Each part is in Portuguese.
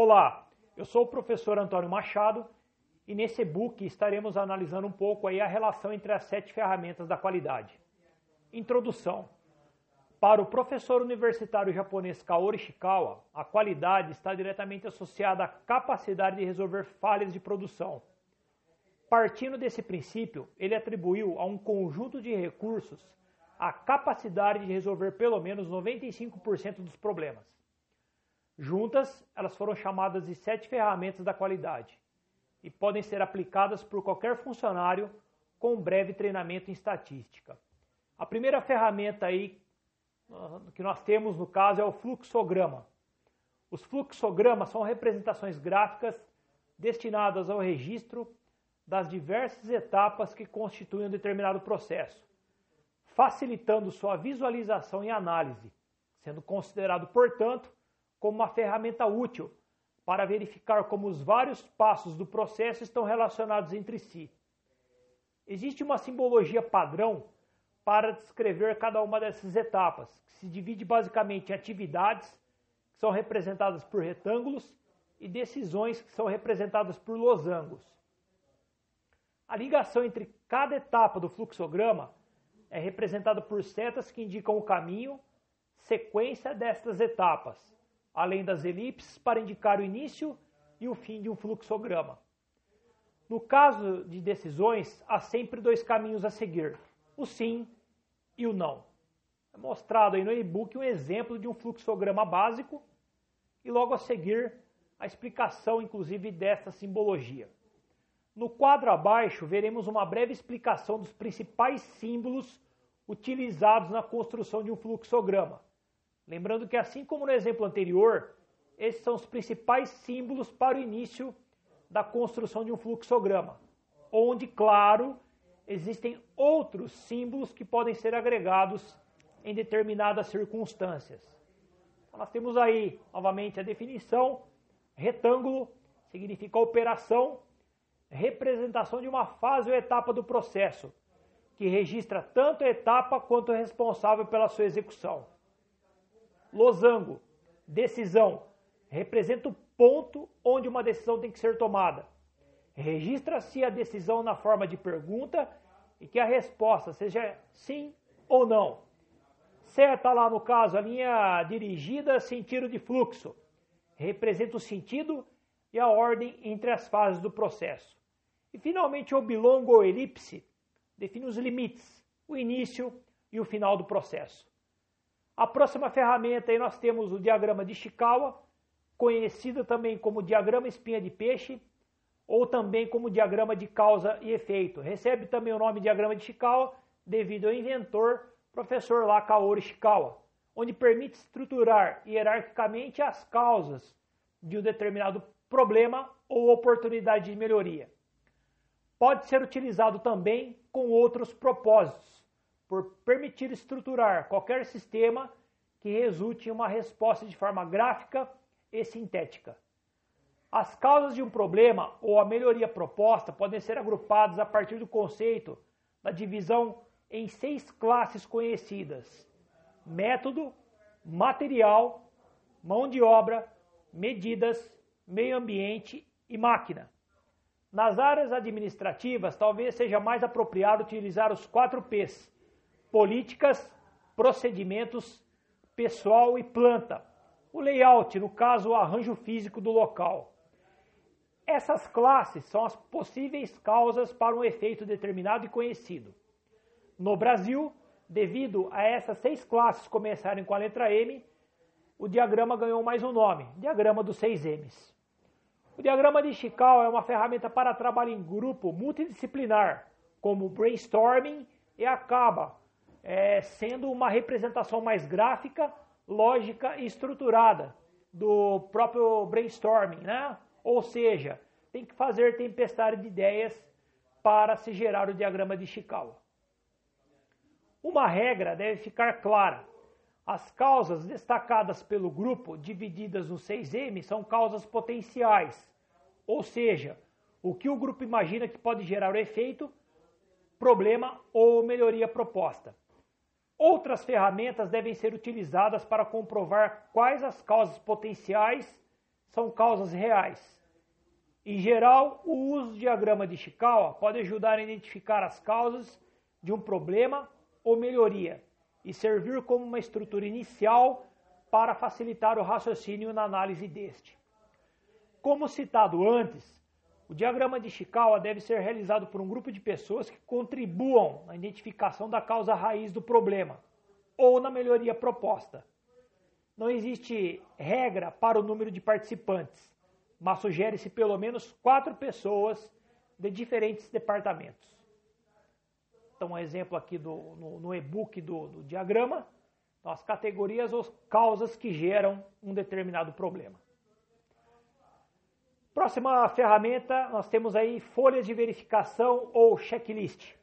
Olá, eu sou o professor Antônio Machado e nesse e-book estaremos analisando um pouco aí a relação entre as sete ferramentas da qualidade. Introdução. Para o professor universitário japonês Kaori Ishikawa, a qualidade está diretamente associada à capacidade de resolver falhas de produção. Partindo desse princípio, ele atribuiu a um conjunto de recursos a capacidade de resolver pelo menos 95% dos problemas. Juntas, elas foram chamadas de sete ferramentas da qualidade e podem ser aplicadas por qualquer funcionário com um breve treinamento em estatística. A primeira ferramenta aí que nós temos no caso é o fluxograma. Os fluxogramas são representações gráficas destinadas ao registro das diversas etapas que constituem um determinado processo facilitando sua visualização e análise, sendo considerado, portanto, como uma ferramenta útil para verificar como os vários passos do processo estão relacionados entre si. Existe uma simbologia padrão para descrever cada uma dessas etapas, que se divide basicamente em atividades, que são representadas por retângulos, e decisões, que são representadas por losangos. A ligação entre cada etapa do fluxograma é representada por setas que indicam o caminho, sequência destas etapas, além das elipses para indicar o início e o fim de um fluxograma. No caso de decisões, há sempre dois caminhos a seguir, o sim e o não. É mostrado aí no e-book um exemplo de um fluxograma básico e logo a seguir a explicação, inclusive, desta simbologia. No quadro abaixo, veremos uma breve explicação dos principais símbolos utilizados na construção de um fluxograma. Lembrando que, assim como no exemplo anterior, esses são os principais símbolos para o início da construção de um fluxograma, onde, claro, existem outros símbolos que podem ser agregados em determinadas circunstâncias. Então, nós temos aí, novamente, a definição: retângulo significa operação representação de uma fase ou etapa do processo, que registra tanto a etapa quanto o responsável pela sua execução. Losango, decisão, representa o ponto onde uma decisão tem que ser tomada. Registra-se a decisão na forma de pergunta e que a resposta seja sim ou não. Seta lá no caso a linha dirigida sentido de fluxo. Representa o sentido e a ordem entre as fases do processo. E finalmente o bilongo ou elipse define os limites, o início e o final do processo. A próxima ferramenta aí nós temos o diagrama de Ishikawa, conhecido também como diagrama espinha de peixe, ou também como diagrama de causa e efeito. Recebe também o nome diagrama de Ishikawa devido ao inventor, professor lá Kaori Ishikawa, onde permite estruturar hierarquicamente as causas de um determinado problema ou oportunidade de melhoria pode ser utilizado também com outros propósitos, por permitir estruturar qualquer sistema que resulte em uma resposta de forma gráfica e sintética. As causas de um problema ou a melhoria proposta podem ser agrupadas a partir do conceito da divisão em seis classes conhecidas: método, material, mão de obra, medidas, meio ambiente e máquina. Nas áreas administrativas, talvez seja mais apropriado utilizar os quatro P's: políticas, procedimentos, pessoal e planta. O layout, no caso, o arranjo físico do local. Essas classes são as possíveis causas para um efeito determinado e conhecido. No Brasil, devido a essas seis classes começarem com a letra M, o diagrama ganhou mais um nome, diagrama dos seis M's. O diagrama de Ishikawa é uma ferramenta para trabalho em grupo multidisciplinar, como brainstorming, e acaba é, sendo uma representação mais gráfica, lógica e estruturada do próprio brainstorming, né? Ou seja, tem que fazer tempestade de ideias para se gerar o diagrama de Ishikawa. Uma regra deve ficar clara. As causas destacadas pelo grupo, divididas nos 6M, são causas potenciais, ou seja, o que o grupo imagina que pode gerar o efeito, problema ou melhoria proposta. Outras ferramentas devem ser utilizadas para comprovar quais as causas potenciais são causas reais. Em geral, o uso do diagrama de Ishikawa pode ajudar a identificar as causas de um problema ou melhoria e servir como uma estrutura inicial para facilitar o raciocínio na análise deste. Como citado antes, o diagrama de Ishikawa deve ser realizado por um grupo de pessoas que contribuam na identificação da causa raiz do problema ou na melhoria proposta. Não existe regra para o número de participantes, mas sugere-se pelo menos quatro pessoas de diferentes departamentos. Então, um exemplo aqui do, no, no e-book do, do diagrama, as categorias ou causas que geram um determinado problema. Próxima ferramenta, nós temos aí folhas de verificação ou checklist.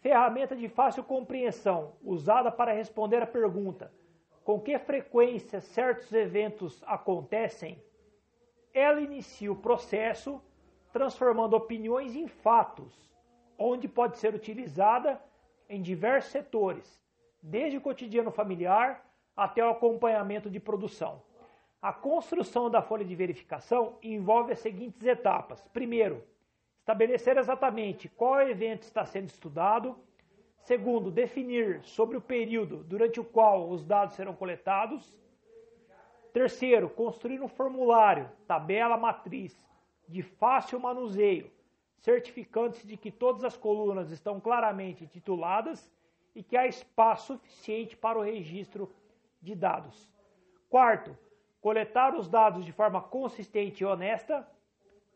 Ferramenta de fácil compreensão, usada para responder a pergunta: com que frequência certos eventos acontecem? Ela inicia o processo transformando opiniões em fatos, onde pode ser utilizada em diversos setores, desde o cotidiano familiar até o acompanhamento de produção. A construção da folha de verificação envolve as seguintes etapas. Primeiro, estabelecer exatamente qual evento está sendo estudado. Segundo, definir sobre o período durante o qual os dados serão coletados. Terceiro, construir um formulário, tabela matriz, de fácil manuseio, certificando-se de que todas as colunas estão claramente tituladas e que há espaço suficiente para o registro de dados. Quarto, coletar os dados de forma consistente e honesta,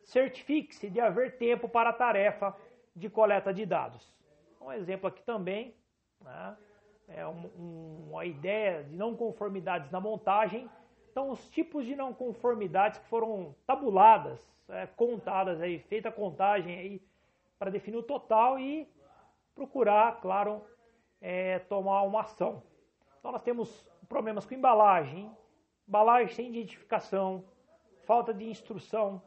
certifique-se de haver tempo para a tarefa de coleta de dados. Um exemplo aqui também, né, é um, um, uma ideia de não conformidades na montagem. Então, os tipos de não conformidades que foram tabuladas, é, contadas aí, feita a contagem aí para definir o total e procurar, claro, é, tomar uma ação. Então, nós temos problemas com embalagem, embalagem sem identificação, falta de instrução,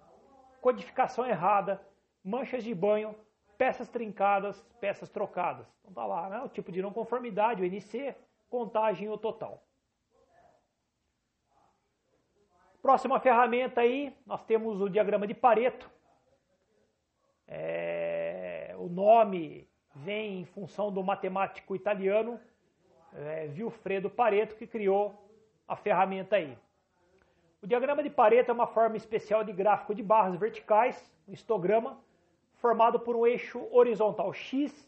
codificação errada, manchas de banho, peças trincadas, peças trocadas. Então tá lá, né? O tipo de não conformidade, o NC, contagem ou total. Próxima ferramenta aí, nós temos o diagrama de Pareto. É, o nome vem em função do matemático italiano é, Vilfredo Pareto, que criou a ferramenta aí. O diagrama de Pareto é uma forma especial de gráfico de barras verticais, um histograma, formado por um eixo horizontal X,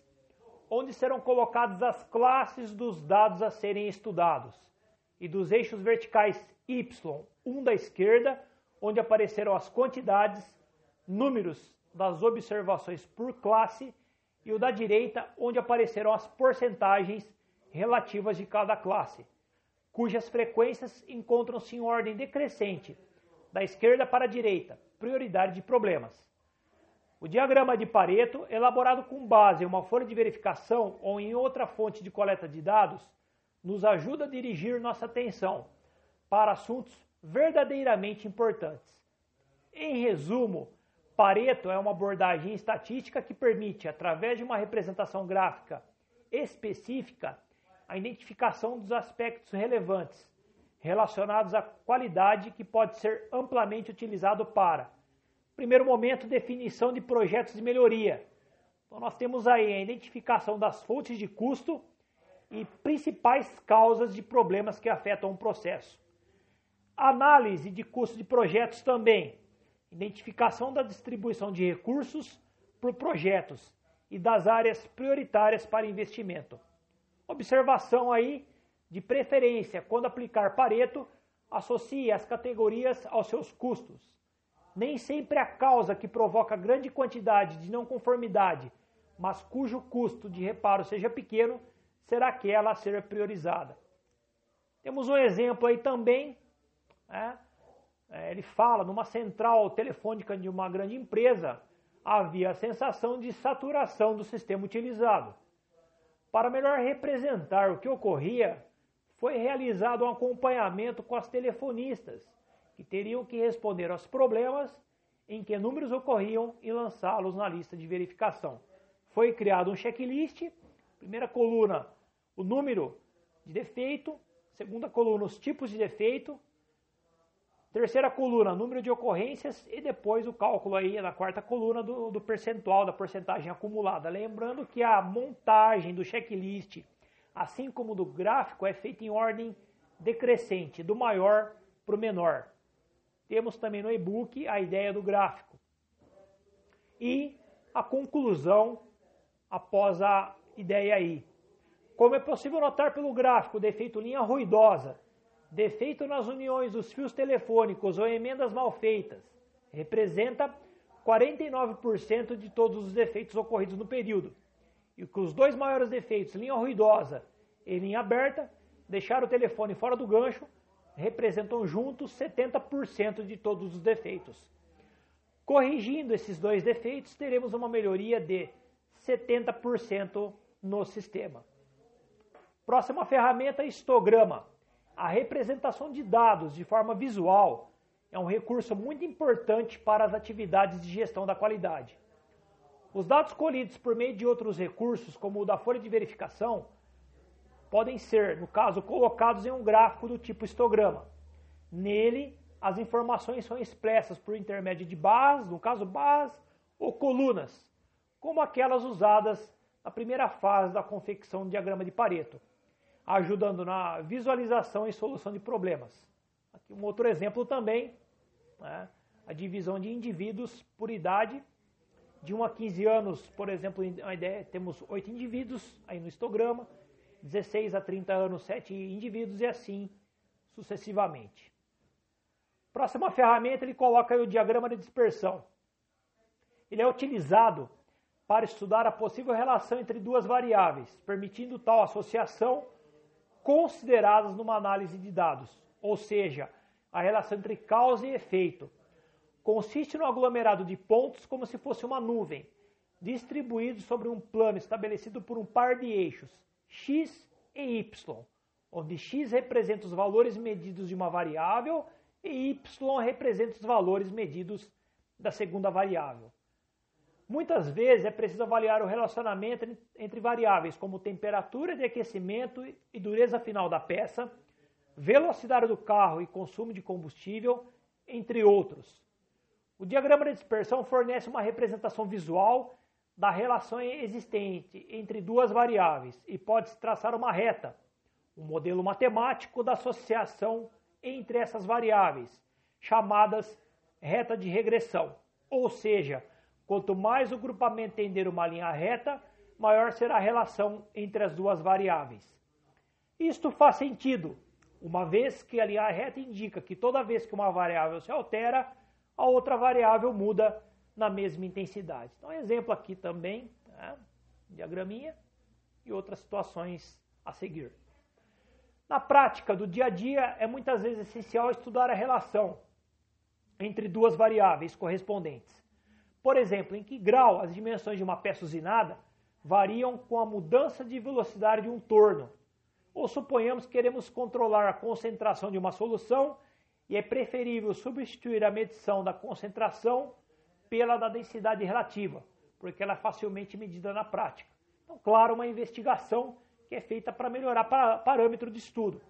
onde serão colocadas as classes dos dados a serem estudados, e dos eixos verticais Y, um da esquerda, onde aparecerão as quantidades, números das observações por classe, e o da direita, onde aparecerão as porcentagens relativas de cada classe cujas frequências encontram-se em ordem decrescente, da esquerda para a direita, prioridade de problemas. O diagrama de Pareto, elaborado com base em uma folha de verificação ou em outra fonte de coleta de dados, nos ajuda a dirigir nossa atenção para assuntos verdadeiramente importantes. Em resumo, Pareto é uma abordagem estatística que permite, através de uma representação gráfica específica, a identificação dos aspectos relevantes relacionados à qualidade que pode ser amplamente utilizado para, primeiro momento, definição de projetos de melhoria. Então nós temos aí a identificação das fontes de custo e principais causas de problemas que afetam o processo. Análise de custo de projetos também, identificação da distribuição de recursos por projetos e das áreas prioritárias para investimento. Observação aí, de preferência, quando aplicar Pareto, associe as categorias aos seus custos. Nem sempre a causa que provoca grande quantidade de não conformidade, mas cujo custo de reparo seja pequeno, será aquela a ser priorizada. Temos um exemplo aí também, né? É, ele fala numa central telefônica de uma grande empresa, havia a sensação de saturação do sistema utilizado. Para melhor representar o que ocorria, foi realizado um acompanhamento com as telefonistas, que teriam que responder aos problemas em que números ocorriam e lançá-los na lista de verificação. Foi criado um checklist, primeira coluna, o número de defeito, segunda coluna, os tipos de defeito, Terceira coluna, número de ocorrências e depois o cálculo aí na quarta coluna do, do percentual, da porcentagem acumulada. Lembrando que a montagem do checklist, assim como do gráfico, é feita em ordem decrescente, do maior para o menor. Temos também no e-book a ideia do gráfico. E a conclusão após a ideia aí. Como é possível notar pelo gráfico, defeito linha ruidosa, defeito nas uniões dos fios telefônicos ou emendas mal feitas, representa 49% de todos os defeitos ocorridos no período. E que os dois maiores defeitos, linha ruidosa e linha aberta, deixar o telefone fora do gancho, representam juntos 70% de todos os defeitos. Corrigindo esses dois defeitos, teremos uma melhoria de 70% no sistema. Próxima ferramenta, histograma. A representação de dados de forma visual é um recurso muito importante para as atividades de gestão da qualidade. Os dados colhidos por meio de outros recursos, como o da folha de verificação, podem ser, no caso, colocados em um gráfico do tipo histograma. Nele, as informações são expressas por intermédio de barras, no caso barras, ou colunas, como aquelas usadas na primeira fase da confecção do diagrama de Pareto, ajudando na visualização e solução de problemas. Aqui um outro exemplo também, né, a divisão de indivíduos por idade, de 1 a 15 anos, por exemplo, a ideia, temos 8 indivíduos aí no histograma, 16 a 30 anos, 7 indivíduos e assim sucessivamente. Próxima ferramenta, ele coloca o diagrama de dispersão. Ele é utilizado para estudar a possível relação entre duas variáveis, permitindo tal associação consideradas numa análise de dados, ou seja, a relação entre causa e efeito. Consiste no aglomerado de pontos como se fosse uma nuvem, distribuídos sobre um plano estabelecido por um par de eixos, x e y, onde x representa os valores medidos de uma variável e y representa os valores medidos da segunda variável. Muitas vezes é preciso avaliar o relacionamento entre variáveis como temperatura de aquecimento e dureza final da peça, velocidade do carro e consumo de combustível, entre outros. O diagrama de dispersão fornece uma representação visual da relação existente entre duas variáveis e pode-se traçar uma reta, um modelo matemático da associação entre essas variáveis, chamadas reta de regressão. Ou seja, quanto mais o grupamento tender uma linha reta, maior será a relação entre as duas variáveis. Isto faz sentido, uma vez que a linha reta indica que toda vez que uma variável se altera, a outra variável muda na mesma intensidade. Então, exemplo aqui também, né, diagraminha e outras situações a seguir. Na prática do dia a dia, é muitas vezes essencial estudar a relação entre duas variáveis correspondentes. Por exemplo, em que grau as dimensões de uma peça usinada variam com a mudança de velocidade de um torno. Ou suponhamos que queremos controlar a concentração de uma solução e é preferível substituir a medição da concentração pela da densidade relativa, porque ela é facilmente medida na prática. Então, claro, uma investigação que é feita para melhorar parâmetro de estudo.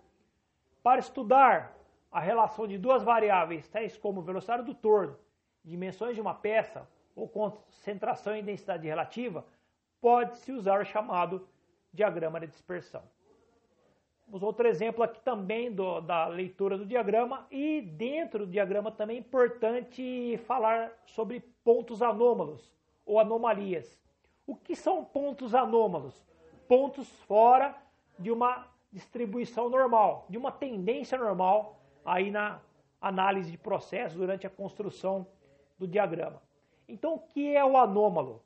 Para estudar a relação de duas variáveis, tais como velocidade do torno, dimensões de uma peça ou concentração e densidade relativa, pode-se usar o chamado diagrama de dispersão. Temos outro exemplo aqui também do, da leitura do diagrama e dentro do diagrama também é importante falar sobre pontos anômalos ou anomalias. O que são pontos anômalos? Pontos fora de uma distribuição normal, de uma tendência normal aí na análise de processo durante a construção do diagrama. Então, o que é o anômalo?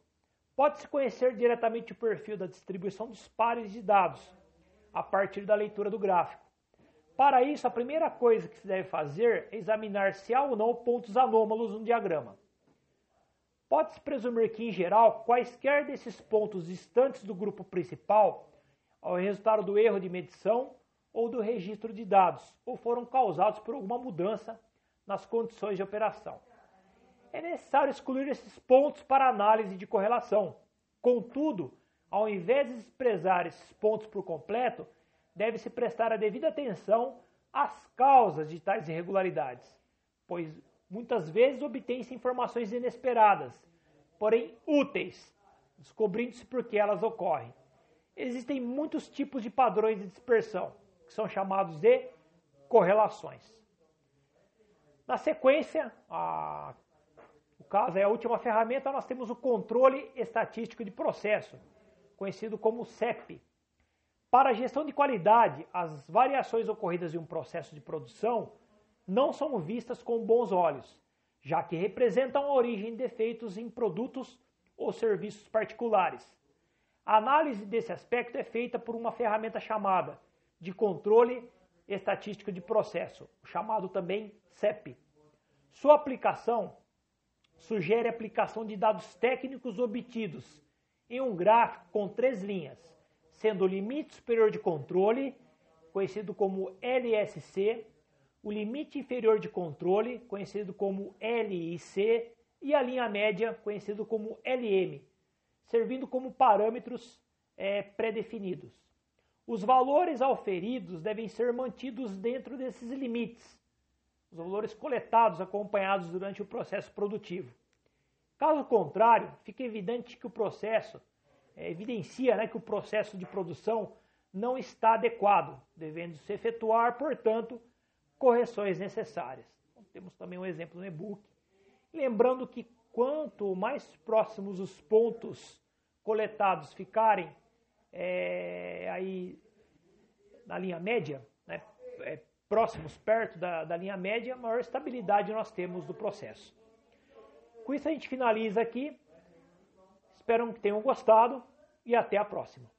Pode-se conhecer diretamente o perfil da distribuição dos pares de dados, a partir da leitura do gráfico. Para isso, a primeira coisa que se deve fazer é examinar se há ou não pontos anômalos no diagrama. Pode-se presumir que, em geral, quaisquer desses pontos distantes do grupo principal ao resultado do erro de medição ou do registro de dados, ou foram causados por alguma mudança nas condições de operação. É necessário excluir esses pontos para análise de correlação. Contudo, ao invés de desprezar esses pontos por completo, deve-se prestar a devida atenção às causas de tais irregularidades, pois muitas vezes obtém-se informações inesperadas, porém úteis, descobrindo-se por que elas ocorrem. Existem muitos tipos de padrões de dispersão, que são chamados de correlações. Na sequência, a, caso é a última ferramenta, nós temos o controle estatístico de processo, conhecido como CEP. Para a gestão de qualidade, as variações ocorridas em um processo de produção não são vistas com bons olhos, já que representam a origem de defeitos em produtos ou serviços particulares. A análise desse aspecto é feita por uma ferramenta chamada de controle estatístico de processo, chamado também CEP. Sua aplicação sugere aplicação de dados técnicos obtidos em um gráfico com três linhas, sendo o limite superior de controle, conhecido como LSC, o limite inferior de controle, conhecido como LIC, e a linha média, conhecido como LM, servindo como parâmetros é, pré-definidos. Os valores auferidos devem ser mantidos dentro desses limites, os valores coletados acompanhados durante o processo produtivo. Caso contrário, fica evidente que o processo é, evidencia né, que o processo de produção não está adequado, devendo se efetuar, portanto, correções necessárias. Então, temos também um exemplo no e-book. Lembrando que quanto mais próximos os pontos coletados ficarem é, aí na linha média, né, é, próximos perto da, da linha média, maior estabilidade nós temos do processo. Com isso a gente finaliza aqui. Espero que tenham gostado e até a próxima.